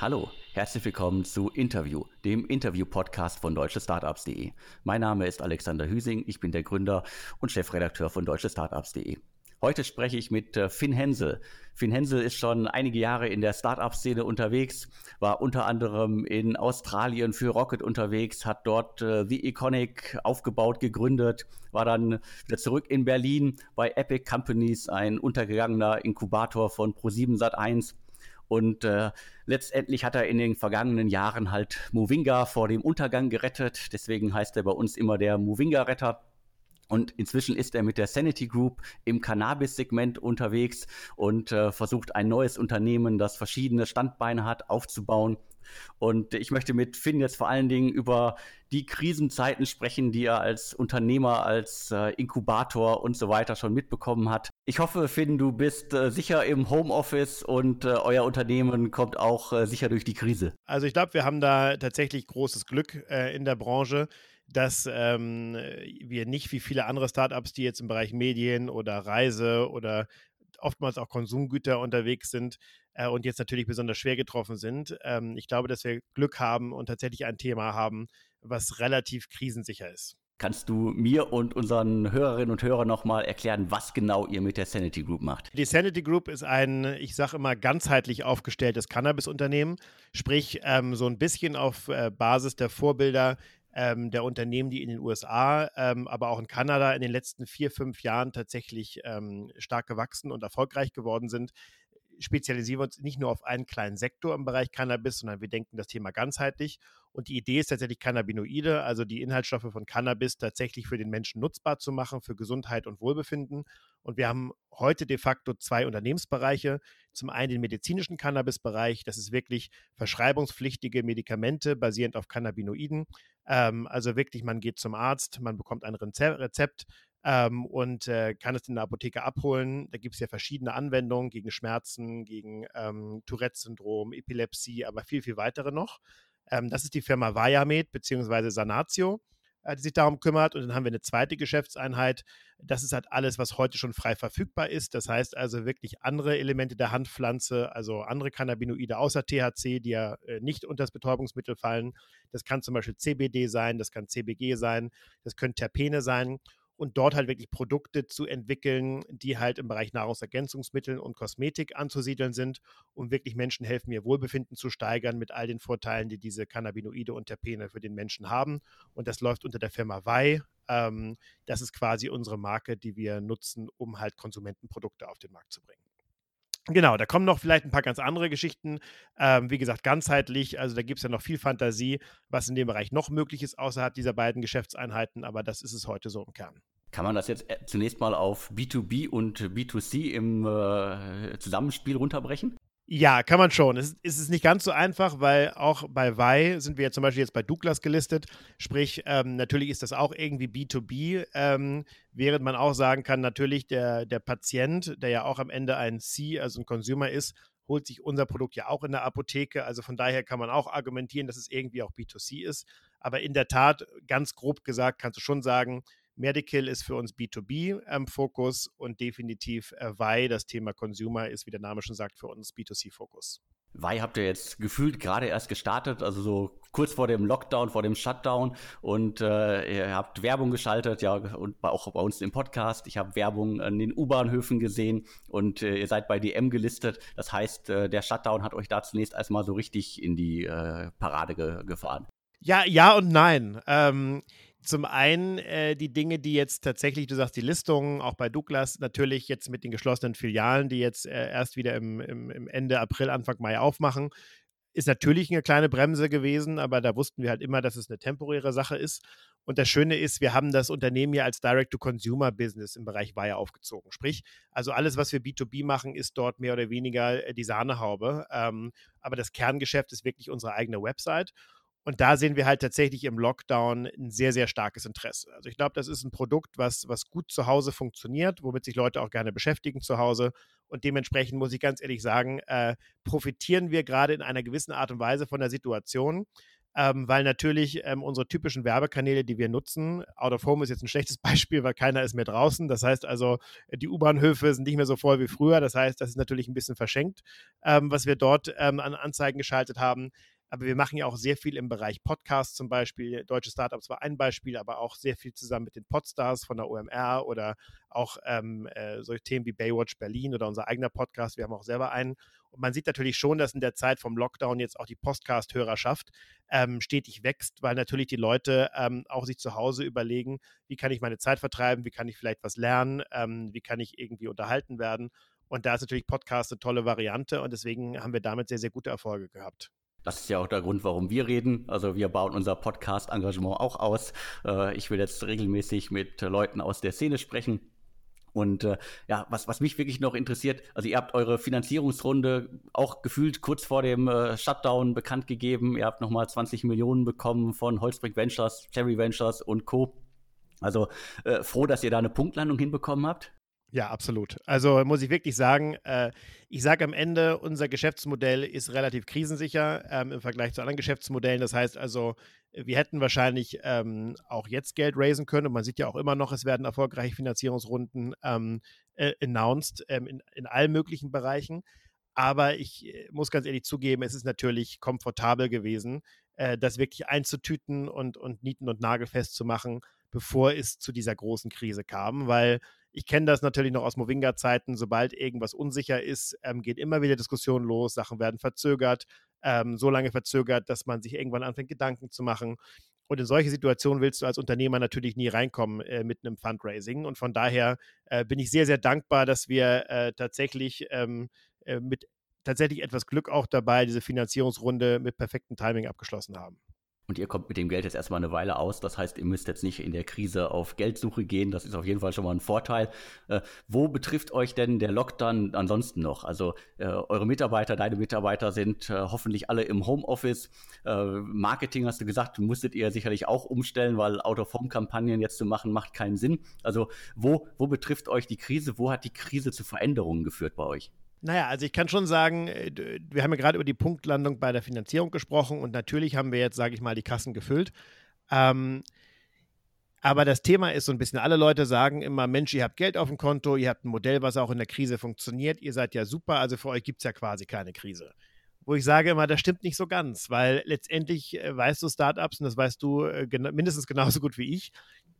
Hallo, herzlich willkommen zu Interview, dem Interview-Podcast von deutschestartups.de. Mein Name ist Alexander Hüsing, ich bin der Gründer und Chefredakteur von deutschestartups.de. Heute spreche ich mit äh, Finn Hensel. Finn Hensel ist schon einige Jahre in der Startup-Szene unterwegs, war unter anderem in Australien für Rocket unterwegs, hat dort äh, The Iconic aufgebaut, gegründet, war dann wieder zurück in Berlin bei Epic Companies, ein untergegangener Inkubator von Pro7 Sat1 und äh, letztendlich hat er in den vergangenen Jahren halt Movinga vor dem Untergang gerettet. Deswegen heißt er bei uns immer der Movinga-Retter. Und inzwischen ist er mit der Sanity Group im Cannabis-Segment unterwegs und äh, versucht ein neues Unternehmen, das verschiedene Standbeine hat, aufzubauen. Und ich möchte mit Finn jetzt vor allen Dingen über die Krisenzeiten sprechen, die er als Unternehmer, als äh, Inkubator und so weiter schon mitbekommen hat. Ich hoffe, Finn, du bist äh, sicher im Homeoffice und äh, euer Unternehmen kommt auch äh, sicher durch die Krise. Also ich glaube, wir haben da tatsächlich großes Glück äh, in der Branche dass ähm, wir nicht wie viele andere Startups, die jetzt im Bereich Medien oder Reise oder oftmals auch Konsumgüter unterwegs sind äh, und jetzt natürlich besonders schwer getroffen sind. Ähm, ich glaube, dass wir Glück haben und tatsächlich ein Thema haben, was relativ krisensicher ist. Kannst du mir und unseren Hörerinnen und Hörern nochmal erklären, was genau ihr mit der Sanity Group macht? Die Sanity Group ist ein, ich sage immer, ganzheitlich aufgestelltes Cannabis-Unternehmen, sprich ähm, so ein bisschen auf äh, Basis der Vorbilder ähm, der Unternehmen, die in den USA, ähm, aber auch in Kanada in den letzten vier, fünf Jahren tatsächlich ähm, stark gewachsen und erfolgreich geworden sind, spezialisieren wir uns nicht nur auf einen kleinen Sektor im Bereich Cannabis, sondern wir denken das Thema ganzheitlich. Und die Idee ist tatsächlich Cannabinoide, also die Inhaltsstoffe von Cannabis tatsächlich für den Menschen nutzbar zu machen, für Gesundheit und Wohlbefinden. Und wir haben heute de facto zwei Unternehmensbereiche. Zum einen den medizinischen Cannabis-Bereich, das ist wirklich verschreibungspflichtige Medikamente basierend auf Cannabinoiden. Ähm, also wirklich, man geht zum Arzt, man bekommt ein Rezept, ähm, und äh, kann es in der Apotheke abholen. Da gibt es ja verschiedene Anwendungen gegen Schmerzen, gegen ähm, Tourette-Syndrom, Epilepsie, aber viel, viel weitere noch. Ähm, das ist die Firma Viamed bzw. Sanatio, äh, die sich darum kümmert. Und dann haben wir eine zweite Geschäftseinheit. Das ist halt alles, was heute schon frei verfügbar ist. Das heißt also wirklich andere Elemente der Handpflanze, also andere Cannabinoide außer THC, die ja äh, nicht unter das Betäubungsmittel fallen. Das kann zum Beispiel CBD sein, das kann CBG sein, das können Terpene sein und dort halt wirklich Produkte zu entwickeln, die halt im Bereich Nahrungsergänzungsmittel und Kosmetik anzusiedeln sind, um wirklich Menschen helfen, ihr Wohlbefinden zu steigern mit all den Vorteilen, die diese Cannabinoide und Terpene für den Menschen haben. Und das läuft unter der Firma Vai. Ähm, das ist quasi unsere Marke, die wir nutzen, um halt Konsumentenprodukte auf den Markt zu bringen. Genau, da kommen noch vielleicht ein paar ganz andere Geschichten. Ähm, wie gesagt, ganzheitlich, also da gibt es ja noch viel Fantasie, was in dem Bereich noch möglich ist, außerhalb dieser beiden Geschäftseinheiten, aber das ist es heute so im Kern. Kann man das jetzt äh, zunächst mal auf B2B und B2C im äh, Zusammenspiel runterbrechen? Ja, kann man schon. Es, ist nicht ganz so einfach, weil auch bei Vi sind wir ja zum Beispiel jetzt bei Douglas gelistet. Sprich, ähm, natürlich ist das auch irgendwie B2B, ähm, während man auch sagen kann, natürlich der, der Patient, der ja auch am Ende ein C, also ein Consumer ist, holt sich unser Produkt ja auch in der Apotheke. Also von daher kann man auch argumentieren, dass es irgendwie auch B2C ist. Aber in der Tat, ganz grob gesagt, kannst du schon sagen, Medical ist für uns B2B-Fokus ähm, und definitiv äh, VI, das Thema Consumer, ist, wie der Name schon sagt, für uns B2C-Fokus. VI habt ihr jetzt gefühlt gerade erst gestartet, also so kurz vor dem Lockdown, vor dem Shutdown und äh, ihr habt Werbung geschaltet, ja, und auch bei uns im Podcast. Ich habe Werbung an den U-Bahnhöfen gesehen und äh, ihr seid bei DM gelistet. Das heißt, äh, der Shutdown hat euch da zunächst erstmal so richtig in die äh, Parade ge gefahren. Ja, ja und nein. Ähm, zum einen äh, die Dinge, die jetzt tatsächlich, du sagst die Listungen, auch bei Douglas, natürlich jetzt mit den geschlossenen Filialen, die jetzt äh, erst wieder im, im, im, Ende April, Anfang Mai aufmachen, ist natürlich eine kleine Bremse gewesen, aber da wussten wir halt immer, dass es eine temporäre Sache ist. Und das Schöne ist, wir haben das Unternehmen ja als Direct-to-Consumer-Business im Bereich Wire aufgezogen. Sprich, also alles, was wir B2B machen, ist dort mehr oder weniger äh, die Sahnehaube. Ähm, aber das Kerngeschäft ist wirklich unsere eigene Website. Und da sehen wir halt tatsächlich im Lockdown ein sehr, sehr starkes Interesse. Also ich glaube, das ist ein Produkt, was, was gut zu Hause funktioniert, womit sich Leute auch gerne beschäftigen zu Hause. Und dementsprechend muss ich ganz ehrlich sagen, äh, profitieren wir gerade in einer gewissen Art und Weise von der Situation. ähm, weil natürlich ähm, unsere typischen Werbekanäle, die wir nutzen, Out of Home ist jetzt ein schlechtes Beispiel, weil keiner ist mehr draußen. Das heißt also, die U-Bahnhöfe sind nicht mehr so voll wie früher. Das heißt, das ist natürlich ein bisschen verschenkt, ähm, was wir dort ähm, an Anzeigen geschaltet haben. Aber wir machen ja auch sehr viel im Bereich Podcast zum Beispiel. Deutsche Startups war ein Beispiel, aber auch sehr viel zusammen mit den Podstars von der OMR oder auch ähm, äh, solche Themen wie Baywatch Berlin oder unser eigener Podcast. Wir haben auch selber einen. Und man sieht natürlich schon, dass in der Zeit vom Lockdown jetzt auch die Podcast-Hörerschaft ähm, stetig wächst, weil natürlich die Leute ähm, auch sich zu Hause überlegen, wie kann ich meine Zeit vertreiben, wie kann ich vielleicht was lernen, ähm, wie kann ich irgendwie unterhalten werden. Und da ist natürlich Podcast eine tolle Variante und deswegen haben wir damit sehr, sehr gute Erfolge gehabt. Das ist ja auch der Grund, warum wir reden. Also wir bauen unser Podcast-Engagement auch aus. Äh, ich will jetzt regelmäßig mit Leuten aus der Szene sprechen. Und äh, ja, was, was mich wirklich noch interessiert, also ihr habt eure Finanzierungsrunde auch gefühlt kurz vor dem äh, Shutdown bekannt gegeben. Ihr habt nochmal 20 Millionen bekommen von Holzbrink Ventures, Cherry Ventures und Co. Also äh, froh, dass ihr da eine Punktlandung hinbekommen habt. Ja, absolut. Also muss ich wirklich sagen, äh, ich sage am Ende, unser Geschäftsmodell ist relativ krisensicher ähm, im Vergleich zu anderen Geschäftsmodellen. Das heißt also, wir hätten wahrscheinlich ähm, auch jetzt Geld raisen können. Und man sieht ja auch immer noch, es werden erfolgreiche Finanzierungsrunden ähm, äh, announced ähm, in, in allen möglichen Bereichen. Aber ich äh, muss ganz ehrlich zugeben, es ist natürlich komfortabel gewesen, äh, das wirklich einzutüten und, und nieten- und nagelfest zu machen, bevor es zu dieser großen Krise kam, weil ich kenne das natürlich noch aus Movinga-Zeiten. Sobald irgendwas unsicher ist, ähm, geht immer wieder Diskussionen los, Sachen werden verzögert, ähm, so lange verzögert, dass man sich irgendwann anfängt, Gedanken zu machen. Und in solche Situationen willst du als Unternehmer natürlich nie reinkommen äh, mit einem Fundraising. Und von daher äh, bin ich sehr, sehr dankbar, dass wir äh, tatsächlich ähm, äh, mit tatsächlich etwas Glück auch dabei diese Finanzierungsrunde mit perfektem Timing abgeschlossen haben und ihr kommt mit dem Geld jetzt erstmal eine Weile aus. Das heißt, ihr müsst jetzt nicht in der Krise auf Geldsuche gehen. Das ist auf jeden Fall schon mal ein Vorteil. Äh, wo betrifft euch denn der Lockdown ansonsten noch? Also äh, eure Mitarbeiter, deine Mitarbeiter sind äh, hoffentlich alle im Homeoffice. Äh, Marketing hast du gesagt, musstet ihr sicherlich auch umstellen, weil Out-of-Home-Kampagnen jetzt zu machen, macht keinen Sinn. Also wo, wo betrifft euch die Krise? Wo hat die Krise zu Veränderungen geführt bei euch? Naja, also ich kann schon sagen, äh, wir haben ja gerade über die Punktlandung bei der Finanzierung gesprochen und natürlich haben wir jetzt, sage ich mal, die Kassen gefüllt. Ähm, aber das Thema ist so ein bisschen, alle Leute sagen immer, Mensch, ihr habt Geld auf dem Konto, ihr habt ein Modell, was auch in der Krise funktioniert, ihr seid ja super, also für euch gibt es ja quasi keine Krise. Wo ich sage immer, das stimmt nicht so ganz, weil letztendlich äh, weißt du Startups, und das weißt du äh, mindestens genauso gut wie ich,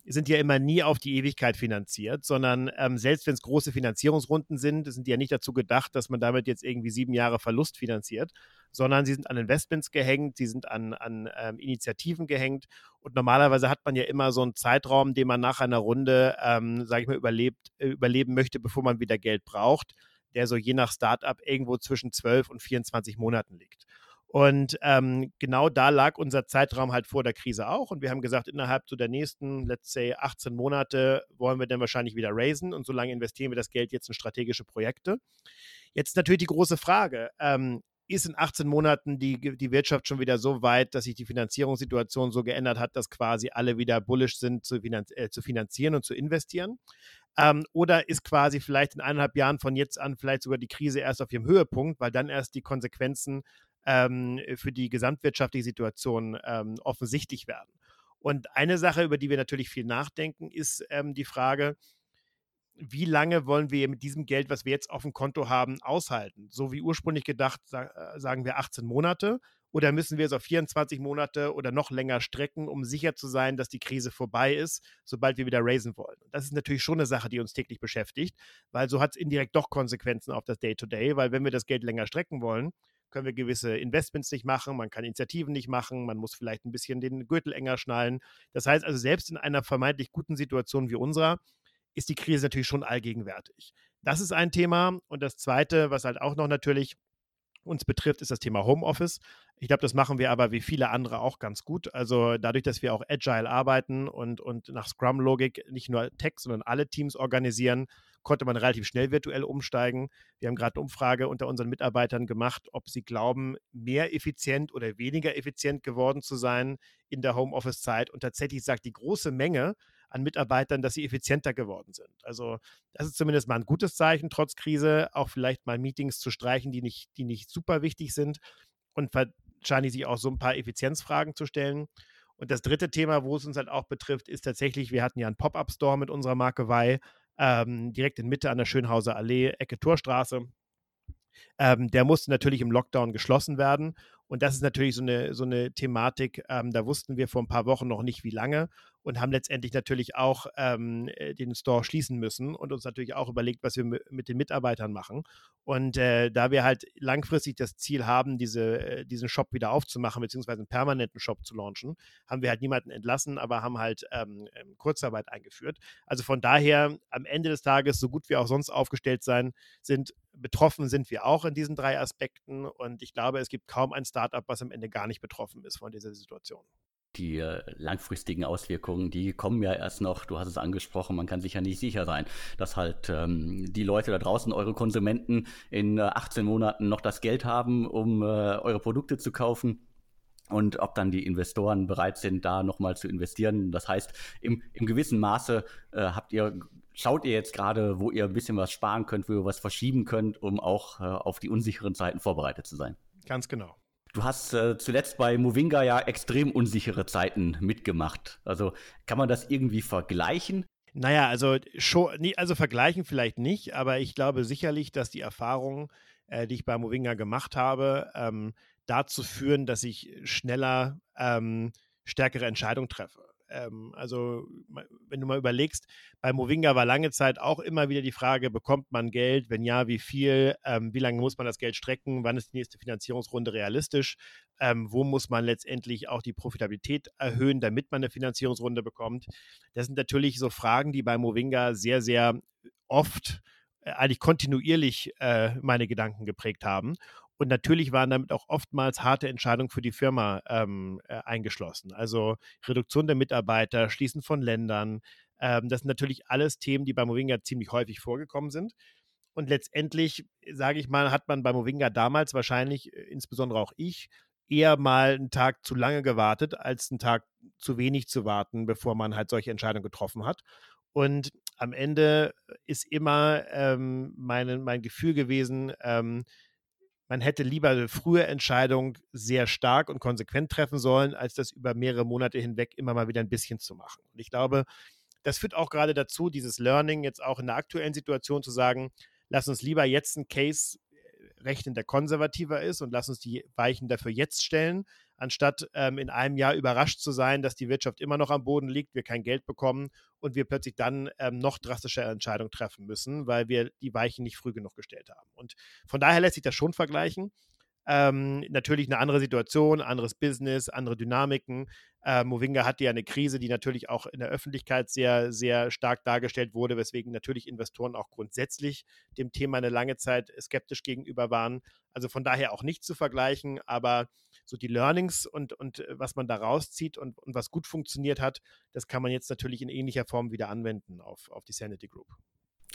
sind ja immer nie auf die Ewigkeit finanziert, sondern ähm, selbst wenn es große Finanzierungsrunden sind, sind die ja nicht dazu gedacht, dass man damit jetzt irgendwie sieben Jahre Verlust finanziert, sondern sie sind an Investments gehängt, sie sind an, an ähm, Initiativen gehängt und normalerweise hat man ja immer so einen Zeitraum, den man nach einer Runde, ähm, sage ich mal, überlebt, äh, überleben möchte, bevor man wieder Geld braucht, der so je nach Startup irgendwo zwischen 12 und 24 Monaten liegt. Und ähm, genau da lag unser Zeitraum halt vor der Krise auch. Und wir haben gesagt, innerhalb so der nächsten, let's say, 18 Monate wollen wir dann wahrscheinlich wieder raisen. Und solange investieren wir das Geld jetzt in strategische Projekte. Jetzt natürlich die große Frage. Ähm, ist in 18 Monaten die, die Wirtschaft schon wieder so weit, dass sich die Finanzierungssituation so geändert hat, dass quasi alle wieder bullish sind zu, finanz äh, zu finanzieren und zu investieren? Ähm, oder ist quasi vielleicht in eineinhalb Jahren von jetzt an vielleicht sogar die Krise erst auf ihrem Höhepunkt, weil dann erst die Konsequenzen ähm, für die gesamtwirtschaftliche Situation ähm, offensichtlich werden. Und eine Sache, über die wir natürlich viel nachdenken, ist ähm, die Frage, wie lange wollen wir mit diesem Geld, was wir jetzt auf dem Konto haben, aushalten? So wie ursprünglich gedacht, äh, sagen wir 18 Monate. Oder müssen wir es auf 24 Monate oder noch länger strecken, um sicher zu sein, dass die Krise vorbei ist, sobald wir wieder raisen wollen? Das ist natürlich schon eine Sache, die uns täglich beschäftigt, weil so hat es indirekt doch Konsequenzen auf das Day-to-Day, -Day, weil wenn wir das Geld länger strecken wollen, können wir gewisse Investments nicht machen, man kann Initiativen nicht machen, man muss vielleicht ein bisschen den Gürtel enger schnallen. Das heißt also, selbst in einer vermeintlich guten Situation wie unserer, ist die Krise natürlich schon allgegenwärtig. Das ist ein Thema. Und das Zweite, was halt auch noch natürlich uns betrifft, ist das Thema Homeoffice. Ich glaube, das machen wir aber wie viele andere auch ganz gut. Also dadurch, dass wir auch agile arbeiten und, und nach Scrum-Logik nicht nur Tech, sondern alle Teams organisieren, konnte man relativ schnell virtuell umsteigen. Wir haben gerade eine Umfrage unter unseren Mitarbeitern gemacht, ob sie glauben, mehr effizient oder weniger effizient geworden zu sein in der Homeoffice-Zeit. Und tatsächlich sagt die große Menge an Mitarbeitern, dass sie effizienter geworden sind. Also das ist zumindest mal ein gutes Zeichen, trotz Krise, auch vielleicht mal Meetings zu streichen, die nicht, die nicht super wichtig sind. Und wahrscheinlich sich auch so ein paar Effizienzfragen zu stellen. Und das dritte Thema, wo es uns halt auch betrifft, ist tatsächlich, wir hatten ja einen Pop-Up-Store mit unserer Marke Wei, ähm, direkt in Mitte an der Schönhauser Allee, Ecke Torstraße. Ähm, der musste natürlich im Lockdown geschlossen werden. Und das ist natürlich so eine, so eine Thematik, ähm, da wussten wir vor ein paar Wochen noch nicht, wie lange und haben letztendlich natürlich auch ähm, äh, den Store schließen müssen und uns natürlich auch überlegt, was wir mit den Mitarbeitern machen. Und äh, da wir halt langfristig das Ziel haben, diese, äh, diesen Shop wieder aufzumachen, beziehungsweise einen permanenten Shop zu launchen, haben wir halt niemanden entlassen, aber haben halt ähm, ähm, Kurzarbeit eingeführt. Also von daher am Ende des Tages, so gut wir auch sonst aufgestellt sein, sind betroffen sind wir auch in diesen drei Aspekten. Und ich glaube, es gibt kaum ein Startup, was am Ende gar nicht betroffen ist von dieser Situation. Die äh, langfristigen Auswirkungen, die kommen ja erst noch, du hast es angesprochen, man kann sich ja nicht sicher sein, dass halt ähm, die Leute da draußen, eure Konsumenten, in äh, 18 Monaten noch das Geld haben, um äh, eure Produkte zu kaufen und ob dann die Investoren bereit sind, da nochmal zu investieren. Das heißt, im, im gewissen Maße äh, habt ihr, schaut ihr jetzt gerade, wo ihr ein bisschen was sparen könnt, wo ihr was verschieben könnt, um auch äh, auf die unsicheren Zeiten vorbereitet zu sein. Ganz genau. Du hast äh, zuletzt bei Movinga ja extrem unsichere Zeiten mitgemacht. Also kann man das irgendwie vergleichen? Naja, also schon, also vergleichen vielleicht nicht, aber ich glaube sicherlich, dass die Erfahrungen, äh, die ich bei Movinga gemacht habe, ähm, dazu führen, dass ich schneller ähm, stärkere Entscheidungen treffe. Ähm, also, wenn du mal überlegst, bei Movinga war lange Zeit auch immer wieder die Frage, bekommt man Geld? Wenn ja, wie viel? Ähm, wie lange muss man das Geld strecken? Wann ist die nächste Finanzierungsrunde realistisch? Ähm, wo muss man letztendlich auch die Profitabilität erhöhen, damit man eine Finanzierungsrunde bekommt? Das sind natürlich so Fragen, die bei Movinga sehr, sehr oft äh, eigentlich kontinuierlich äh, meine Gedanken geprägt haben. Und natürlich waren damit auch oftmals harte Entscheidungen für die Firma ähm, äh, eingeschlossen. Also Reduktion der Mitarbeiter, Schließen von Ländern. Ähm, das sind natürlich alles Themen, die bei Movinga ziemlich häufig vorgekommen sind. Und letztendlich, sage ich mal, hat man bei Movinga damals wahrscheinlich, äh, insbesondere auch ich, eher mal einen Tag zu lange gewartet, als einen Tag zu wenig zu warten, bevor man halt solche Entscheidungen getroffen hat. Und am Ende ist immer ähm, meine, mein Gefühl gewesen, ähm, man hätte lieber eine frühe Entscheidung sehr stark und konsequent treffen sollen, als das über mehrere Monate hinweg immer mal wieder ein bisschen zu machen. Und ich glaube, das führt auch gerade dazu, dieses Learning jetzt auch in der aktuellen Situation zu sagen, lass uns lieber jetzt einen Case äh, rechnen, der konservativer ist und lass uns die Weichen dafür jetzt stellen, anstatt ähm, in einem Jahr überrascht zu sein, dass die Wirtschaft immer noch am Boden liegt, wir kein Geld bekommen und wir plötzlich dann ähm, noch drastische Entscheidungen treffen müssen, weil wir die Weichen nicht früh genug gestellt haben. Und von daher lässt sich das schon vergleichen. Ähm, natürlich eine andere Situation, anderes Business, andere Dynamiken. Äh, Movinga hatte ja eine Krise, die natürlich auch in der Öffentlichkeit sehr, sehr stark dargestellt wurde, weswegen natürlich Investoren auch grundsätzlich dem Thema eine lange Zeit skeptisch gegenüber waren. Also von daher auch nicht zu vergleichen, aber so die Learnings und, und äh, was man da rauszieht und, und was gut funktioniert hat, das kann man jetzt natürlich in ähnlicher Form wieder anwenden auf, auf die Sanity Group.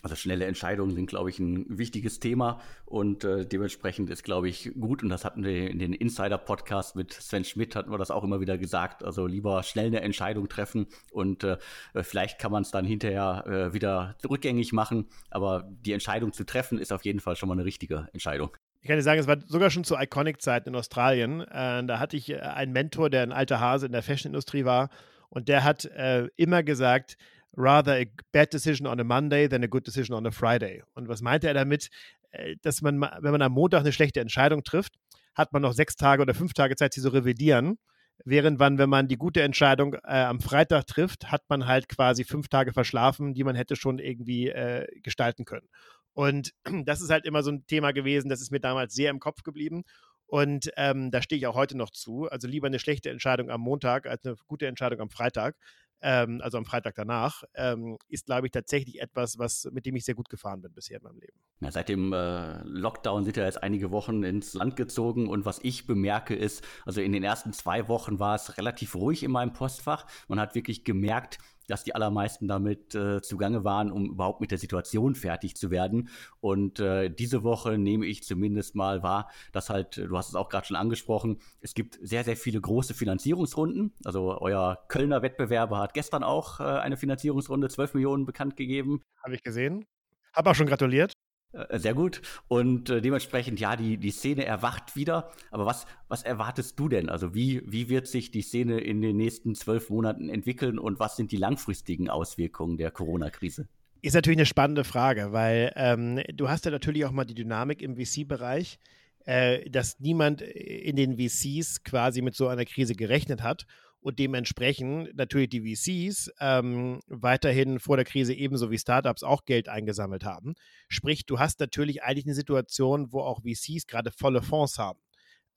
Also schnelle Entscheidungen sind, glaube ich, ein wichtiges Thema und äh, dementsprechend ist, glaube ich, gut und das hatten wir in den Insider-Podcast mit Sven Schmidt, hatten wir das auch immer wieder gesagt, also lieber schnell eine Entscheidung treffen und äh, vielleicht kann man es dann hinterher äh, wieder rückgängig machen, aber die Entscheidung zu treffen ist auf jeden Fall schon mal eine richtige Entscheidung. Ich kann dir sagen, es war sogar schon zu Iconic-Zeiten in Australien. Äh, da hatte ich äh, einen Mentor, der ein alter Hase in der Fashion-Industrie war und der hat äh, immer gesagt, rather a bad decision on a Monday than a good decision on a Friday. Und was meinte er damit? Äh, dass man, wenn man am Montag eine schlechte Entscheidung trifft, hat man noch sechs Tage oder fünf Tage Zeit, sie zu revidieren. Während man, wenn man die gute Entscheidung äh, am Freitag trifft, hat man halt quasi fünf Tage verschlafen, die man hätte schon irgendwie äh, gestalten können. Und das ist halt immer so ein Thema gewesen, das ist mir damals sehr im Kopf geblieben. Und ähm, da stehe ich auch heute noch zu. Also lieber eine schlechte Entscheidung am Montag als eine gute Entscheidung am Freitag ähm, also am Freitag danach, ähm, ist, glaube ich, tatsächlich etwas, was, mit dem ich sehr gut gefahren bin bisher in meinem Leben. Ja, seit dem äh, Lockdown sind ja jetzt einige Wochen ins Land gezogen und was ich bemerke ist, also in den ersten zwei Wochen war es relativ ruhig in meinem Postfach. Man hat wirklich gemerkt, dass die allermeisten damit äh, zugange waren, um überhaupt mit der Situation fertig zu werden. Und äh, diese Woche nehme ich zumindest mal wahr, dass halt, du hast es auch gerade schon angesprochen, es gibt sehr, sehr viele große Finanzierungsrunden. Also euer Kölner Wettbewerber hat gestern auch äh, eine Finanzierungsrunde, 12 Millionen bekannt gegeben. Habe ich gesehen. Habe auch schon gratuliert. Äh, sehr gut. Und äh, dementsprechend, ja, die, die Szene erwacht wieder. Aber was, was erwartest du denn? Also wie, wie wird sich die Szene in den nächsten zwölf Monaten entwickeln und was sind die langfristigen Auswirkungen der Corona-Krise? Ist natürlich eine spannende Frage, weil ähm, du hast ja natürlich auch mal die Dynamik im VC-Bereich, äh, dass niemand in den VCs quasi mit so einer Krise gerechnet hat und dementsprechend natürlich die VCs ähm, weiterhin vor der Krise ebenso wie Startups auch Geld eingesammelt haben. Sprich, du hast natürlich eigentlich eine Situation, wo auch VCs gerade volle Fonds haben.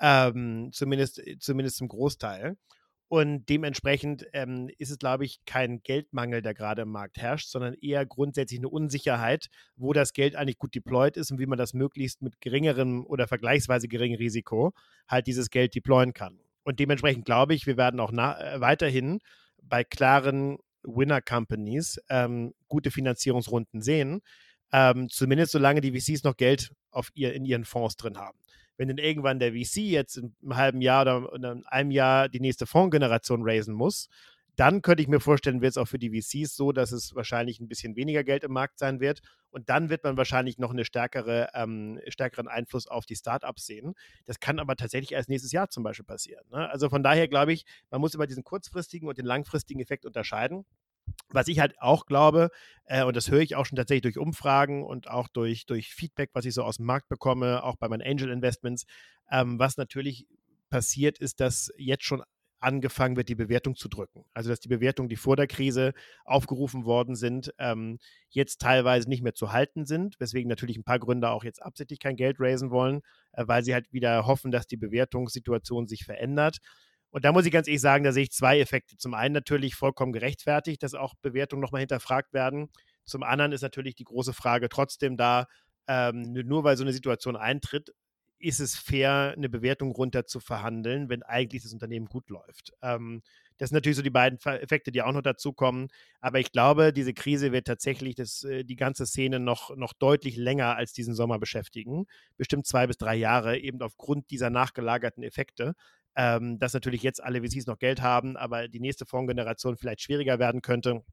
Ähm, zumindest, zumindest zum Großteil. Und dementsprechend ähm, ist es, glaube ich, kein Geldmangel, der gerade im Markt herrscht, sondern eher grundsätzlich eine Unsicherheit, wo das Geld eigentlich gut deployed ist und wie man das möglichst mit geringerem oder vergleichsweise geringem Risiko halt dieses Geld deployen kann. Und dementsprechend glaube ich, wir werden auch äh, weiterhin bei klaren Winner Companies ähm, gute Finanzierungsrunden sehen. Ähm, zumindest solange die VCs noch Geld auf ihr, in ihren Fonds drin haben. Wenn dann irgendwann der VC jetzt in einem halben Jahr oder in einem Jahr die nächste Fondsgeneration raisen muss, dann könnte ich mir vorstellen, wird es auch für die VCs so, dass es wahrscheinlich ein bisschen weniger Geld im Markt sein wird. Und dann wird man wahrscheinlich noch einen stärkere, ähm, stärkeren Einfluss auf die Startups sehen. Das kann aber tatsächlich erst nächstes Jahr zum Beispiel passieren. Ne? Also von daher glaube ich, man muss über diesen kurzfristigen und den langfristigen Effekt unterscheiden. Was ich halt auch glaube, äh, und das höre ich auch schon tatsächlich durch Umfragen und auch durch, durch Feedback, was ich so aus dem Markt bekomme, auch bei meinen Angel Investments, ähm, was natürlich passiert ist, dass jetzt schon angefangen wird, die Bewertung zu drücken. Also dass die Bewertungen, die vor der Krise aufgerufen worden sind, ähm, jetzt teilweise nicht mehr zu halten sind, weswegen natürlich ein paar Gründer auch jetzt absichtlich kein Geld raisen wollen, äh, weil sie halt wieder hoffen, dass die Bewertungssituation sich verändert. Und da muss ich ganz ehrlich sagen, da sehe ich zwei Effekte. Zum einen natürlich vollkommen gerechtfertigt, dass auch Bewertungen nochmal hinterfragt werden. Zum anderen ist natürlich die große Frage trotzdem da, ähm, nur weil so eine Situation eintritt, ist es fair, eine Bewertung runter zu verhandeln, wenn eigentlich das Unternehmen gut läuft. Ähm, das sind natürlich so die beiden Effekte, die auch noch dazukommen. Aber ich glaube, diese Krise wird tatsächlich das, äh, die ganze Szene noch, noch deutlich länger als diesen Sommer beschäftigen. Bestimmt zwei bis drei Jahre, eben aufgrund dieser nachgelagerten Effekte. Ähm, dass natürlich jetzt alle VCs noch Geld haben, aber die nächste Fondsgeneration vielleicht schwieriger werden könnte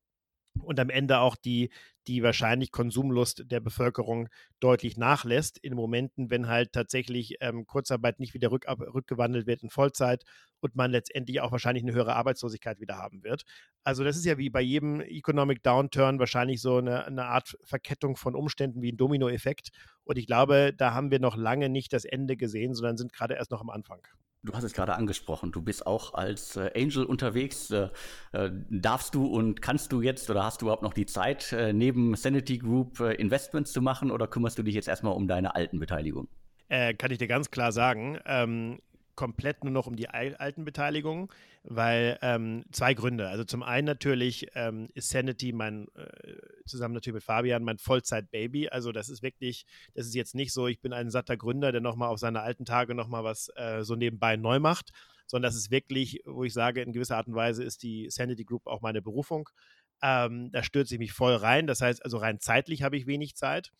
und am Ende auch die, die wahrscheinlich Konsumlust der Bevölkerung deutlich nachlässt in Momenten, wenn halt tatsächlich ähm, Kurzarbeit nicht wieder rück, rückgewandelt wird in Vollzeit und man letztendlich auch wahrscheinlich eine höhere Arbeitslosigkeit wieder haben wird. Also das ist ja wie bei jedem Economic Downturn wahrscheinlich so eine, eine Art Verkettung von Umständen wie ein Dominoeffekt. Und ich glaube, da haben wir noch lange nicht das Ende gesehen, sondern sind gerade erst noch am Anfang. Du hast es gerade angesprochen, du bist auch als äh, Angel unterwegs. Äh, äh, darfst du und kannst du jetzt oder hast du überhaupt noch die Zeit, neben Sanity Group Investments zu machen oder kümmerst du dich jetzt erstmal um deine alten Beteiligungen? Äh, kann ich dir ganz klar sagen. Ähm, komplett nur noch um die alten Beteiligungen, weil ähm, zwei Gründe. Also zum einen natürlich ähm, ist Sanity mein, äh, zusammen natürlich mit Fabian, mein Vollzeit-Baby. Also das ist wirklich, das ist jetzt nicht so, ich bin ein satter Gründer, der nochmal auf seine alten Tage nochmal was äh, so nebenbei neu macht, sondern das ist wirklich, wo ich sage, in gewisser Art und Weise ist die Sanity Group auch meine Berufung. Ähm, da stürze ich mich voll rein. Das heißt, also rein zeitlich habe ich wenig Zeit.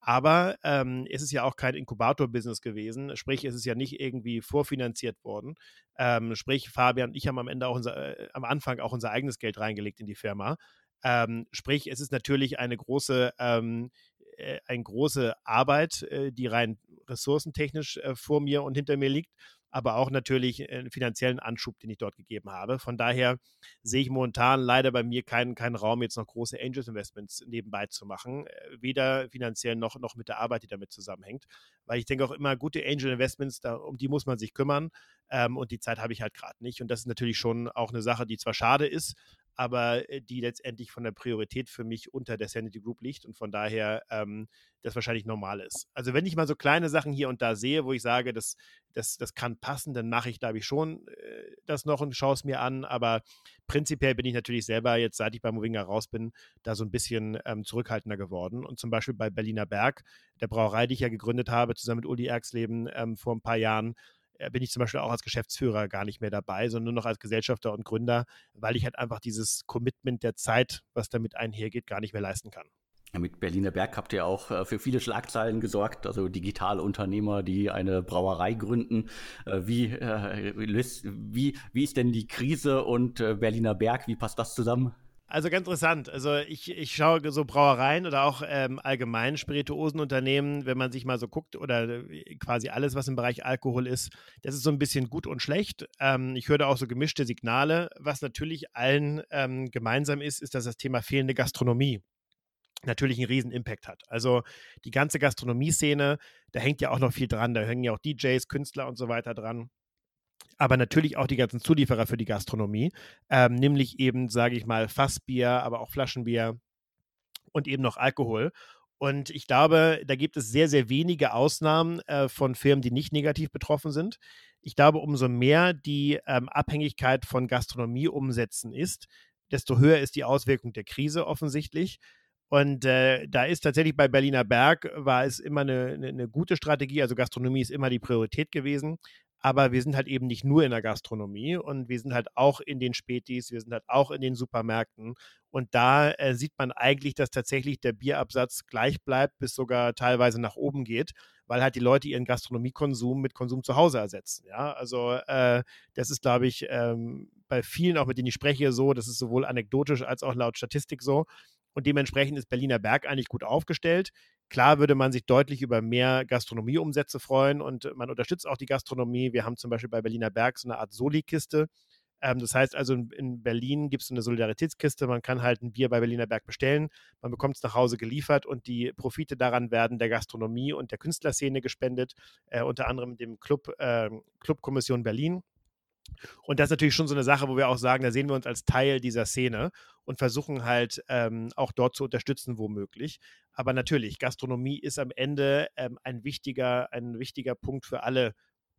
Aber ähm, es ist ja auch kein Inkubator-Business gewesen, sprich, es ist ja nicht irgendwie vorfinanziert worden. Ähm, sprich, Fabian und ich haben am Ende auch unser, äh, am Anfang auch unser eigenes Geld reingelegt in die Firma. Ähm, sprich, es ist natürlich eine große, ähm, äh, eine große Arbeit, äh, die rein ressourcentechnisch äh, vor mir und hinter mir liegt aber auch natürlich einen finanziellen Anschub, den ich dort gegeben habe. Von daher sehe ich momentan leider bei mir keinen, keinen Raum, jetzt noch große Angels Investments nebenbei zu machen, äh, weder finanziell noch, noch mit der Arbeit, die damit zusammenhängt. Weil ich denke auch immer, gute Angel Investments, um die muss man sich kümmern ähm, und die Zeit habe ich halt gerade nicht. Und das ist natürlich schon auch eine Sache, die zwar schade ist, aber äh, die letztendlich von der Priorität für mich unter der Sanity Group liegt und von daher ähm, das wahrscheinlich normal ist. Also wenn ich mal so kleine Sachen hier und da sehe, wo ich sage, das, das, das kann passen, dann mache ich, glaube ich, schon äh, das noch und schaue es mir an, aber prinzipiell bin ich natürlich selber jetzt, seit ich bei Movinga raus bin, da so ein bisschen ähm, zurückhaltender geworden und zum Beispiel bei Berliner Berg, der Brauerei, die ich ja gegründet habe, zusammen mit Uli Erxleben ähm, vor ein paar Jahren, bin ich zum Beispiel auch als Geschäftsführer gar nicht mehr dabei, sondern nur noch als Gesellschafter und Gründer, weil ich halt einfach dieses Commitment der Zeit, was damit einhergeht, gar nicht mehr leisten kann. Mit Berliner Berg habt ihr auch äh, für viele Schlagzeilen gesorgt, also digitale Unternehmer, die eine Brauerei gründen. Äh, wie, äh, wie, wie ist denn die Krise und äh, Berliner Berg, wie passt das zusammen? Also ganz interessant. Also ich, ich schaue so Brauereien oder auch ähm, allgemein Spirituosenunternehmen, wenn man sich mal so guckt oder äh, quasi alles, was im Bereich Alkohol ist, das ist so ein bisschen gut und schlecht. Ähm, ich höre da auch so gemischte Signale. Was natürlich allen ähm, gemeinsam ist, ist, dass das Thema fehlende Gastronomie natürlich einen riesen Impact hat. Also die ganze Gastronomie-Szene, da hängt ja auch noch viel dran. Da hängen ja auch DJs, Künstler und so weiter dran aber natürlich auch die ganzen Zulieferer für die Gastronomie, ähm, nämlich eben, sage ich mal, Fassbier, aber auch Flaschenbier und eben noch Alkohol. Und ich glaube, da gibt es sehr, sehr wenige Ausnahmen äh, von Firmen, die nicht negativ betroffen sind. Ich glaube, umso mehr die ähm, Abhängigkeit von Gastronomieumsätzen ist, desto höher ist die Auswirkung der Krise offensichtlich. Und äh, da ist tatsächlich bei Berliner Berg, war es immer eine, eine, eine, gute Strategie. Also Gastronomie ist immer die Priorität gewesen aber wir sind halt eben nicht nur in der Gastronomie und wir sind halt auch in den Spätis, wir sind halt auch in den Supermärkten und da äh, sieht man eigentlich, dass tatsächlich der Bierabsatz gleich bleibt, bis sogar teilweise nach oben geht, weil halt die Leute ihren Gastronomiekonsum mit Konsum zu Hause ersetzen. Ja, also äh, das ist, glaube ich, ähm, bei vielen, auch mit denen ich spreche, so, das ist sowohl anekdotisch als auch laut Statistik so. Und dementsprechend ist Berliner Berg eigentlich gut aufgestellt. Klar würde man sich deutlich über mehr Gastronomieumsätze freuen und man unterstützt auch die Gastronomie. Wir haben zum Beispiel bei Berliner Berg so eine Art Soli-Kiste. Ähm, das heißt also, in, Berlin gibt es eine Solidaritätskiste. Man kann halt ein Bier bei Berliner Berg bestellen. Man bekommt es nach Hause geliefert und die Profite daran werden der Gastronomie und der Künstlerszene gespendet, äh, unter anderem dem Club, äh, Clubkommission Berlin. Und das ist natürlich schon so eine Sache, wo wir auch sagen, da sehen wir uns als Teil dieser Szene und versuchen halt ähm, auch dort zu unterstützen, womöglich. Aber natürlich, Gastronomie ist am Ende ähm, ein, wichtiger, ein wichtiger Punkt für alle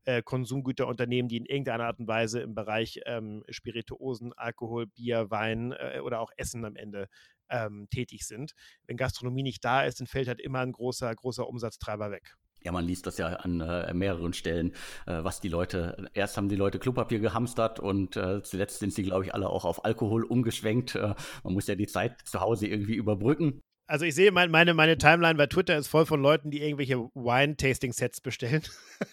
äh, Konsumgüterunternehmen, die in irgendeiner Art und Weise im Bereich ähm, Spirituosen, Alkohol, Bier, Wein äh, oder auch Essen am Ende ähm, tätig sind. Wenn Gastronomie nicht da ist, dann fällt halt immer ein großer, großer Umsatztreiber weg. Ja, man liest das ja an äh, mehreren Stellen, äh, was die Leute, erst haben die Leute Klopapier gehamstert und äh, zuletzt sind sie, glaube ich, alle auch auf Alkohol umgeschwenkt. Äh, man muss ja die Zeit zu Hause irgendwie überbrücken. Also ich sehe, mein, meine, meine Timeline bei Twitter ist voll von Leuten, die irgendwelche Wine-Tasting-Sets bestellen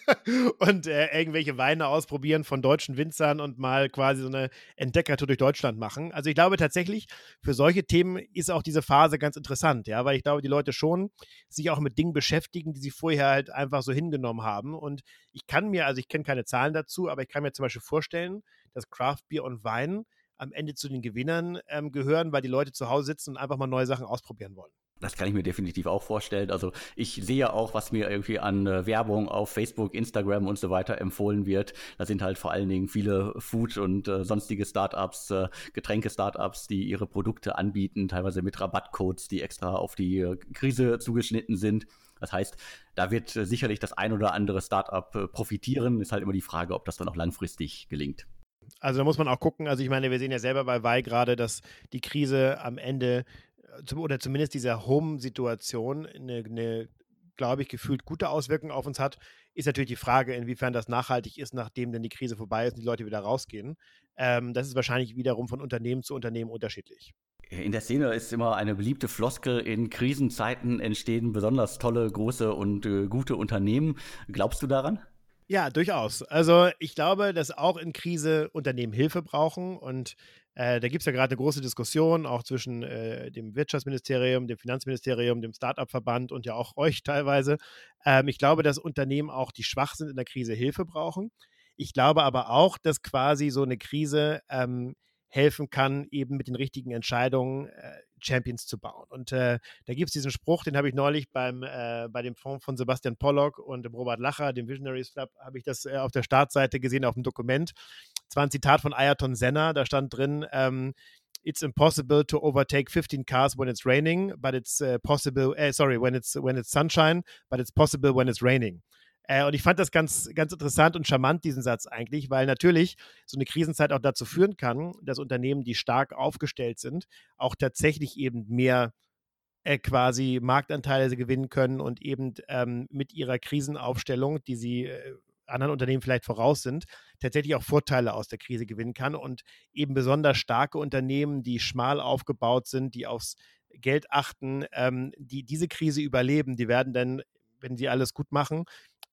und äh, irgendwelche Weine ausprobieren von deutschen Winzern und mal quasi so eine Entdeckertour durch Deutschland machen. Also ich glaube tatsächlich, für solche Themen ist auch diese Phase ganz interessant, ja, weil ich glaube, die Leute schon sich auch mit Dingen beschäftigen, die sie vorher halt einfach so hingenommen haben. Und ich kann mir, also ich kenne keine Zahlen dazu, aber ich kann mir zum Beispiel vorstellen, dass Craft Beer und Wein am Ende zu den Gewinnern ähm, gehören, weil die Leute zu Hause sitzen und einfach mal neue Sachen ausprobieren wollen. Das kann ich mir definitiv auch vorstellen. Also ich sehe auch, was mir irgendwie an äh, Werbung auf Facebook, Instagram und so weiter empfohlen wird. Da sind halt vor allen Dingen viele Food- und äh, sonstige Startups, äh, Getränke-Startups, die ihre Produkte anbieten, teilweise mit Rabattcodes, die extra auf die äh, Krise zugeschnitten sind. Das heißt, da wird äh, sicherlich das ein oder andere Startup äh, profitieren. Ist halt immer die Frage, ob das dann auch langfristig gelingt. Also da muss man auch gucken. Also ich meine, wir sehen ja selber bei Wei gerade, dass die Krise am Ende äh, oder zumindest diese Home-Situation eine, eine glaube ich, gefühlt gute Auswirkungen auf uns hat, ist natürlich die Frage, inwiefern das nachhaltig ist, nachdem denn die Krise vorbei ist und die Leute wieder rausgehen. Ähm, das ist wahrscheinlich wiederum von Unternehmen zu Unternehmen unterschiedlich. In der Szene ist immer eine beliebte Floskel, in Krisenzeiten entstehen besonders tolle, große und äh, gute Unternehmen. Glaubst du daran? Ja, durchaus. Also ich glaube, dass auch in Krise Unternehmen Hilfe brauchen und äh, da gibt es ja gerade eine große Diskussion, auch zwischen äh, dem Wirtschaftsministerium, dem Finanzministerium, dem Start-up-Verband und ja auch euch teilweise. Ähm, ich glaube, dass Unternehmen auch, die schwach sind in der Krise, Hilfe brauchen. Ich glaube aber auch, dass quasi so eine Krise ähm, helfen kann, eben mit den richtigen Entscheidungen äh, Champions zu bauen. Und äh, da gibt es diesen Spruch, den habe ich neulich beim, äh, bei dem Fonds von Sebastian Pollock und dem Robert Lacher, dem Visionaries Club, habe ich das äh, auf der Startseite gesehen, auf dem Dokument. Es war ein Zitat von Ayrton Senna, da stand drin, ähm, It's impossible to overtake 15 cars when it's raining, but it's uh, possible, äh, sorry, when it's, when it's sunshine, but it's possible when it's raining. Äh, und ich fand das ganz, ganz interessant und charmant, diesen Satz eigentlich, weil natürlich so eine Krisenzeit auch dazu führen kann, dass Unternehmen, die stark aufgestellt sind, auch tatsächlich eben mehr äh, quasi Marktanteile gewinnen können und eben ähm, mit ihrer Krisenaufstellung, die sie äh, anderen Unternehmen vielleicht voraus sind, tatsächlich auch Vorteile aus der Krise gewinnen kann und eben besonders starke Unternehmen, die schmal aufgebaut sind, die aufs Geld achten, ähm, die diese Krise überleben, die werden dann, wenn sie alles gut machen,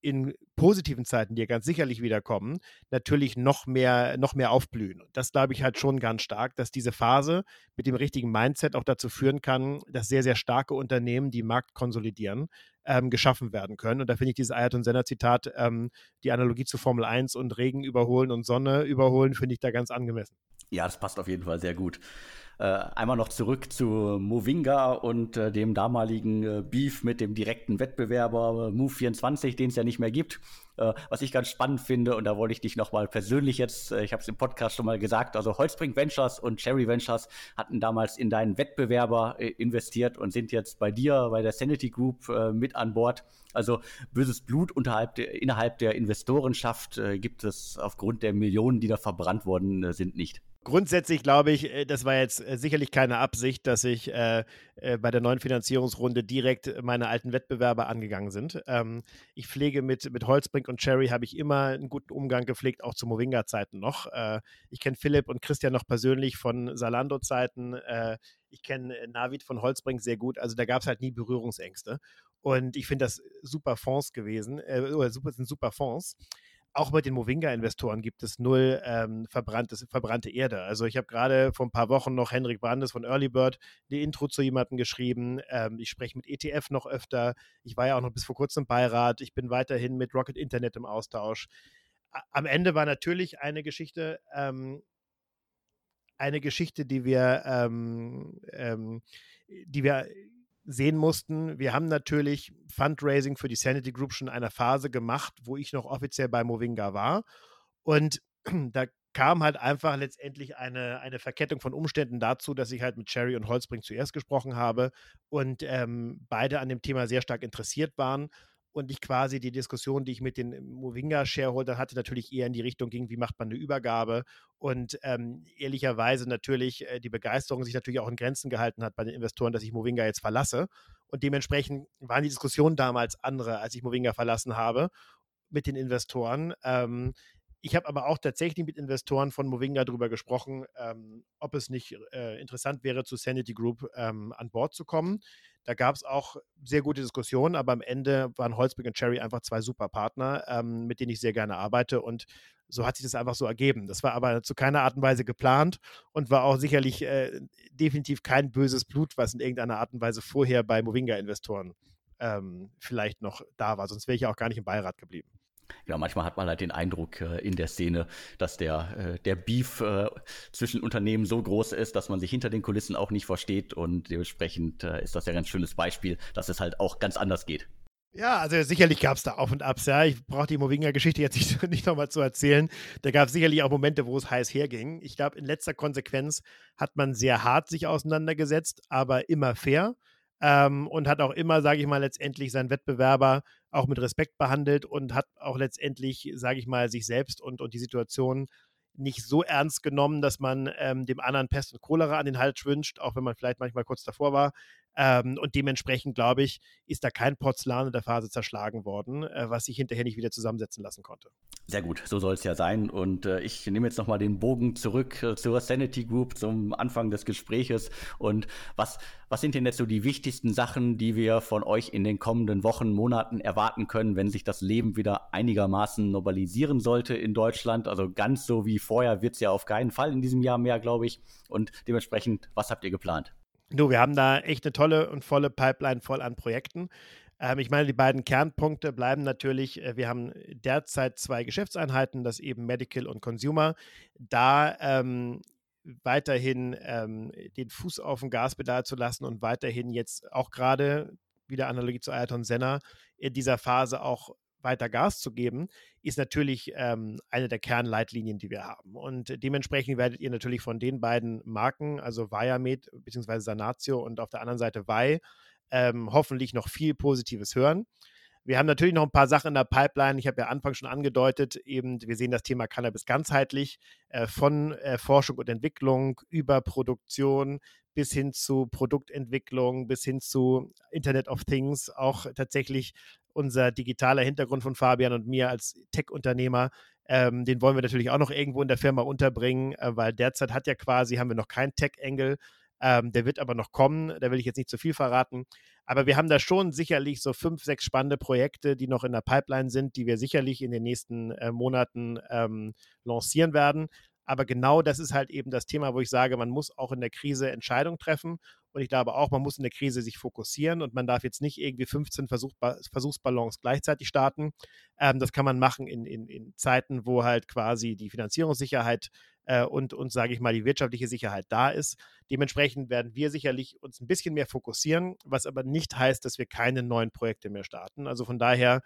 in positiven Zeiten, die ja ganz sicherlich wiederkommen, natürlich noch mehr, noch mehr aufblühen. Und das glaube ich halt schon ganz stark, dass diese Phase mit dem richtigen Mindset auch dazu führen kann, dass sehr, sehr starke Unternehmen, die Markt konsolidieren, ähm, geschaffen werden können. Und da finde ich dieses Ayrton Senna Zitat, ähm, die Analogie zu Formel 1 und Regen überholen und Sonne überholen, finde ich da ganz angemessen. Ja, das passt auf jeden Fall sehr gut. Äh, einmal noch zurück zu Movinga und äh, dem damaligen äh, Beef mit dem direkten Wettbewerber Move24, den es ja nicht mehr gibt. Äh, was ich ganz spannend finde, und da wollte ich dich nochmal persönlich jetzt, äh, ich habe es im Podcast schon mal gesagt, also Holzbrink Ventures und Cherry Ventures hatten damals in deinen Wettbewerber äh, investiert und sind jetzt bei dir, bei der Sanity Group mit an Bord. Also böses Blut unterhalb der, innerhalb der Investorenschaft gibt es aufgrund der Millionen, die da verbrannt worden sind, nicht. Grundsätzlich glaube ich, äh, das war jetzt äh, sicherlich keine Absicht, dass ich äh, äh, bei der neuen Finanzierungsrunde direkt meine alten Wettbewerber angegangen sind. Ähm, ich pflege mit, mit Holzbrink und Cherry habe ich immer einen guten Umgang gepflegt, auch zu Movinga-Zeiten noch. Äh, ich kenne Philipp und Christian noch persönlich von Salando-Zeiten. Äh, ich kenne Navid von Holzbrink sehr gut. Also da gab es halt nie Berührungsängste. Und ich finde das super Fonds gewesen, oder super, sind super Fonds auch bei den Movinga-Investoren gibt es null ähm, verbrannte Erde. Also ich habe gerade vor ein paar Wochen noch Henrik Brandes von Early Bird eine Intro zu jemandem geschrieben. Ähm, ich spreche mit ETF noch öfter. Ich war ja auch noch bis vor kurzem Beirat. Ich bin weiterhin mit Rocket Internet im Austausch. Am Ende war natürlich eine Geschichte, ähm, eine Geschichte, die wir, ähm, ähm, die wir sehen mussten, wir haben natürlich Fundraising für die Sanity Group schon in einer Phase gemacht, wo ich noch offiziell bei Movinga war. Und da kam halt einfach letztendlich eine, eine Verkettung von Umständen dazu, dass ich halt mit Cherry und Holzbring zuerst gesprochen habe und ähm, beide an dem Thema sehr stark interessiert waren und ich quasi die Diskussion, die ich mit den Movinga-Shareholdern hatte, natürlich eher in die Richtung ging, wie macht man eine Übergabe und ähm, ehrlicherweise natürlich äh, die Begeisterung sich natürlich auch in Grenzen gehalten hat bei den Investoren, dass ich Movinga jetzt verlasse und dementsprechend waren die Diskussionen damals andere, als ich Movinga verlassen habe mit den Investoren. Ähm, ich habe aber auch tatsächlich mit Investoren von Movinga darüber gesprochen, ähm, ob es nicht äh, interessant wäre, zu Sanity Group ähm, an Bord zu kommen. Da gab es auch sehr gute Diskussionen, aber am Ende waren Holzberg und Cherry einfach zwei super Partner, ähm, mit denen ich sehr gerne arbeite und so hat sich das einfach so ergeben. Das war aber zu keiner Art und Weise geplant und war auch sicherlich äh, definitiv kein böses Blut, was in irgendeiner Art und Weise vorher bei Movinga-Investoren ähm, vielleicht noch da war. Sonst wäre ich ja auch gar nicht im Beirat geblieben. Ja, manchmal hat man halt den Eindruck äh, in der Szene, dass der, äh, der Beef äh, zwischen Unternehmen so groß ist, dass man sich hinter den Kulissen auch nicht versteht und dementsprechend äh, ist das ja ein ganz schönes Beispiel, dass es halt auch ganz anders geht. Ja, also sicherlich gab es da Auf und Abs, ja. Ich brauche die Movinga-Geschichte jetzt nicht, nicht nochmal zu erzählen. Da gab es sicherlich auch Momente, wo es heiß herging. Ich glaube, in letzter Konsequenz hat man sehr hart sich auseinandergesetzt, aber immer fair ähm, und hat auch immer, sage ich mal, letztendlich seinen Wettbewerber auch mit Respekt behandelt und hat auch letztendlich, sage ich mal, sich selbst und, und die Situation nicht so ernst genommen, dass man ähm, dem anderen Pest und Cholera an den Hals wünscht, auch wenn man vielleicht manchmal kurz davor war. Ähm, und dementsprechend, glaube ich, ist da kein Porzellan in der Phase zerschlagen worden, äh, was sich hinterher nicht wieder zusammensetzen lassen konnte. Sehr gut, so soll es ja sein. Und äh, ich nehme jetzt nochmal den Bogen zurück äh, zur Sanity Group zum Anfang des Gespräches. Und was, was sind denn jetzt so die wichtigsten Sachen, die wir von euch in den kommenden Wochen, Monaten erwarten können, wenn sich das Leben wieder einigermaßen normalisieren sollte in Deutschland? Also ganz so wie vorher wird es ja auf keinen Fall in diesem Jahr mehr, glaube ich. Und dementsprechend, was habt ihr geplant? Du, wir haben da echt eine tolle und volle Pipeline voll an Projekten. Ähm, ich meine, die beiden Kernpunkte bleiben natürlich, äh, wir haben derzeit zwei Geschäftseinheiten, das eben Medical und Consumer. Da ähm, weiterhin ähm, den Fuß auf dem Gaspedal zu lassen und weiterhin jetzt auch gerade wieder Analogie zu Ayrton Senna in dieser Phase auch weiter Gas zu geben, ist natürlich ähm, eine der Kernleitlinien, die wir haben. Und dementsprechend werdet ihr natürlich von den beiden Marken, also Viamed bzw. Sanatio und auf der anderen Seite Vi, ähm, hoffentlich noch viel Positives hören. Wir haben natürlich noch ein paar Sachen in der Pipeline. Ich habe ja Anfang schon angedeutet, eben wir sehen das Thema Cannabis ganzheitlich, äh, von äh, Forschung und Entwicklung über Produktion bis hin zu Produktentwicklung, bis hin zu Internet of Things, auch tatsächlich unser digitaler Hintergrund von Fabian und mir als Tech-Unternehmer. Ähm, den wollen wir natürlich auch noch irgendwo in der Firma unterbringen, äh, weil derzeit hat ja quasi, haben wir noch kein Tech-Angle. Ähm, der wird aber noch kommen, da will ich jetzt nicht zu viel verraten. Aber wir haben da schon sicherlich so fünf, sechs spannende Projekte, die noch in der Pipeline sind, die wir sicherlich in den nächsten äh, Monaten ähm, lancieren werden. Aber genau das ist halt eben das Thema, wo ich sage, man muss auch in der Krise Entscheidungen treffen. Und ich glaube auch, man muss in der Krise sich fokussieren und man darf jetzt nicht irgendwie 15 Versuchba Versuchsballons gleichzeitig starten. Ähm, das kann man machen in, in, in Zeiten, wo halt quasi die Finanzierungssicherheit äh, und, und sage ich mal, die wirtschaftliche Sicherheit da ist. Dementsprechend werden wir sicherlich uns ein bisschen mehr fokussieren, was aber nicht heißt, dass wir keine neuen Projekte mehr starten. Also von daher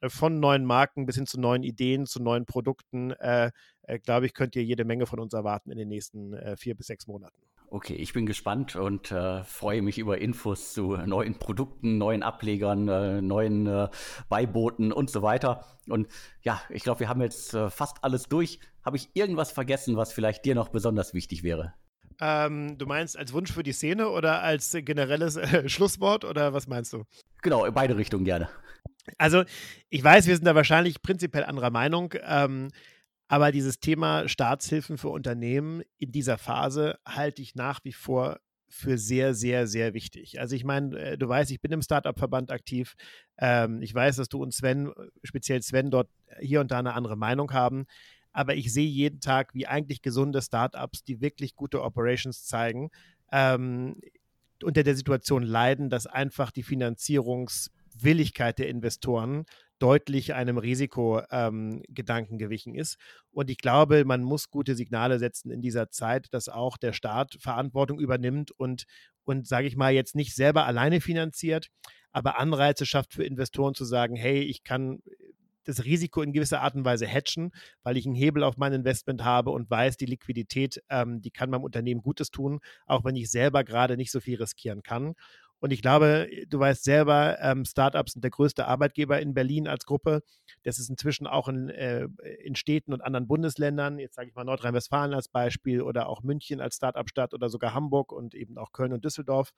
äh, von neuen Marken bis hin zu neuen Ideen, zu neuen Produkten, äh, äh, glaube ich, könnt ihr jede Menge von uns erwarten in den nächsten äh, vier bis sechs Monaten. Okay, ich bin gespannt und äh, freue mich über Infos zu neuen Produkten, neuen Ablegern, äh, neuen äh, Beibooten und so weiter. Und ja, ich glaube, wir haben jetzt äh, fast alles durch. Habe ich irgendwas vergessen, was vielleicht dir noch besonders wichtig wäre? Ähm, du meinst als Wunsch für die Szene oder als generelles äh, Schlusswort oder was meinst du? Genau, in beide Richtungen gerne. Also, ich weiß, wir sind da wahrscheinlich prinzipiell anderer Meinung. Ähm, aber dieses Thema Staatshilfen für Unternehmen in dieser Phase halte ich nach wie vor für sehr, sehr, sehr wichtig. Also ich meine, äh, du weißt, ich bin im Startup-Verband aktiv. Ähm, ich weiß, dass du und Sven, speziell Sven, dort hier und da eine andere Meinung haben. Aber ich sehe jeden Tag, wie eigentlich gesunde Startups, die wirklich gute Operations zeigen, ähm, unter der Situation leiden, dass einfach die Finanzierungswilligkeit der Investoren deutlich einem Risikogedanken ähm, gewichen ist. Und ich glaube, man muss gute Signale setzen in dieser Zeit, dass auch der Staat Verantwortung übernimmt und, und sage ich mal, jetzt nicht selber alleine finanziert, aber Anreize schafft für Investoren zu sagen, hey, ich kann das Risiko in gewisser Art und Weise hatchen, weil ich einen Hebel auf mein Investment habe und weiß, die Liquidität, ähm, die kann meinem Unternehmen Gutes tun, auch wenn ich selber gerade nicht so viel riskieren kann. Und ich glaube, du weißt selber, ähm, Startups sind der größte Arbeitgeber in Berlin als Gruppe. Das ist inzwischen auch in, äh, in Städten und anderen Bundesländern, jetzt sage ich mal Nordrhein-Westfalen als Beispiel oder auch München als Startup-Stadt oder sogar Hamburg und eben auch Köln und Düsseldorf.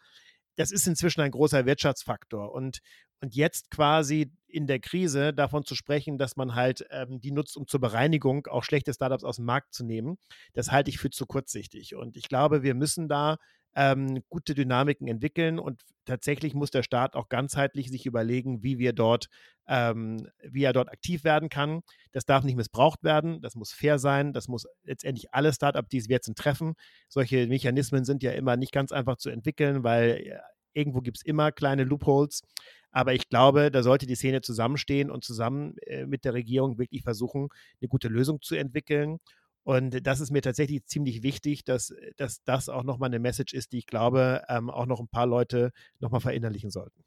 Das ist inzwischen ein großer Wirtschaftsfaktor. Und, und jetzt quasi in der Krise davon zu sprechen, dass man halt ähm, die nutzt, um zur Bereinigung auch schlechte Startups aus dem Markt zu nehmen, das halte ich für zu kurzsichtig. Und ich glaube, wir müssen da ähm, gute Dynamiken entwickeln und tatsächlich muss der Staat auch ganzheitlich sich überlegen, wie wir dort, ähm, wie er dort aktiv werden kann. Das darf nicht missbraucht werden, das muss fair sein, das muss letztendlich alle Startups, die es jetzt treffen. Solche Mechanismen sind ja immer nicht ganz einfach zu entwickeln, weil irgendwo gibt es immer kleine Loopholes. Aber ich glaube, da sollte die Szene zusammenstehen und zusammen äh, mit der Regierung wirklich versuchen, eine gute Lösung zu entwickeln. Und das ist mir tatsächlich ziemlich wichtig, dass, dass das auch nochmal eine Message ist, die ich glaube, ähm, auch noch ein paar Leute nochmal verinnerlichen sollten.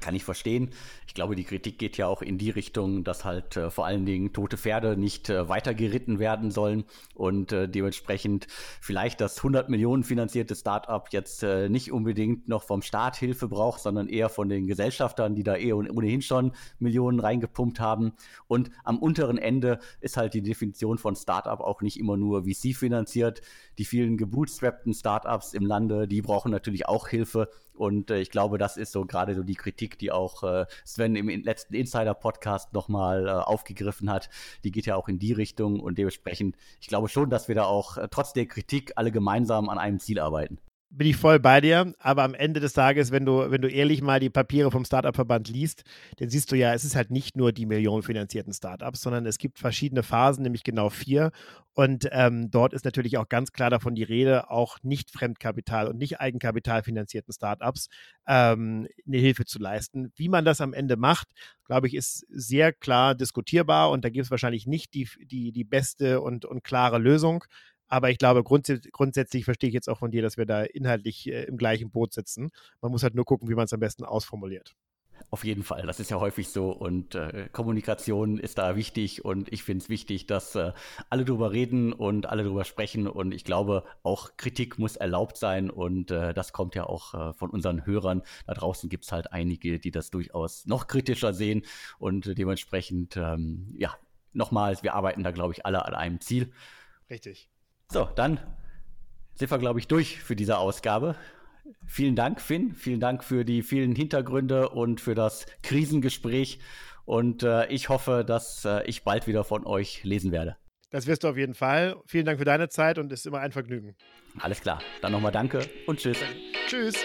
Kann ich verstehen. Ich glaube, die Kritik geht ja auch in die Richtung, dass halt äh, vor allen Dingen tote Pferde nicht äh, weiter geritten werden sollen und äh, dementsprechend vielleicht das 100 Millionen finanzierte Startup jetzt äh, nicht unbedingt noch vom Staat Hilfe braucht, sondern eher von den Gesellschaftern, die da eh ohnehin schon Millionen reingepumpt haben. Und am unteren Ende ist halt die Definition von Startup auch nicht immer nur VC finanziert. Die vielen gebootstrappten Startups im Lande, die brauchen natürlich auch Hilfe und äh, ich glaube, das ist so gerade so die Kritik, die auch äh, Sven im letzten Insider-Podcast nochmal äh, aufgegriffen hat. Die geht ja auch in die Richtung und dementsprechend, ich glaube schon, dass wir da auch äh, trotz der Kritik alle gemeinsam an einem Ziel arbeiten bin ich voll bei dir, aber am Ende des Tages, wenn du, wenn du ehrlich mal die Papiere vom Startup-Verband liest, dann siehst du ja, es ist halt nicht nur die millionenfinanzierten Startups, sondern es gibt verschiedene Phasen, nämlich genau vier. Und ähm, dort ist natürlich auch ganz klar davon die Rede, auch nicht Fremdkapital und nicht Eigenkapital finanzierten Startups ähm, eine Hilfe zu leisten. Wie man das am Ende macht, glaube ich, ist sehr klar diskutierbar und da gibt es wahrscheinlich nicht die, die, die beste und, und klare Lösung. Aber ich glaube, grunds grundsätzlich verstehe ich jetzt auch von dir, dass wir da inhaltlich äh, im gleichen Boot sitzen. Man muss halt nur gucken, wie man es am besten ausformuliert. Auf jeden Fall, das ist ja häufig so und äh, Kommunikation ist da wichtig und ich finde es wichtig, dass äh, alle drüber reden und alle drüber sprechen und ich glaube, auch Kritik muss erlaubt sein und äh, das kommt ja auch äh, von unseren Hörern. Da draußen gibt es halt einige, die das durchaus noch kritischer sehen und dementsprechend, ähm, ja, nochmals, wir arbeiten da, glaube ich, alle an einem Ziel. Richtig. So, dann sind wir, glaube ich, durch für diese Ausgabe. Vielen Dank, Finn. Vielen Dank für die vielen Hintergründe und für das Krisengespräch. Und äh, ich hoffe, dass äh, ich bald wieder von euch lesen werde. Das wirst du auf jeden Fall. Vielen Dank für deine Zeit und es ist immer ein Vergnügen. Alles klar. Dann nochmal danke und tschüss. Tschüss.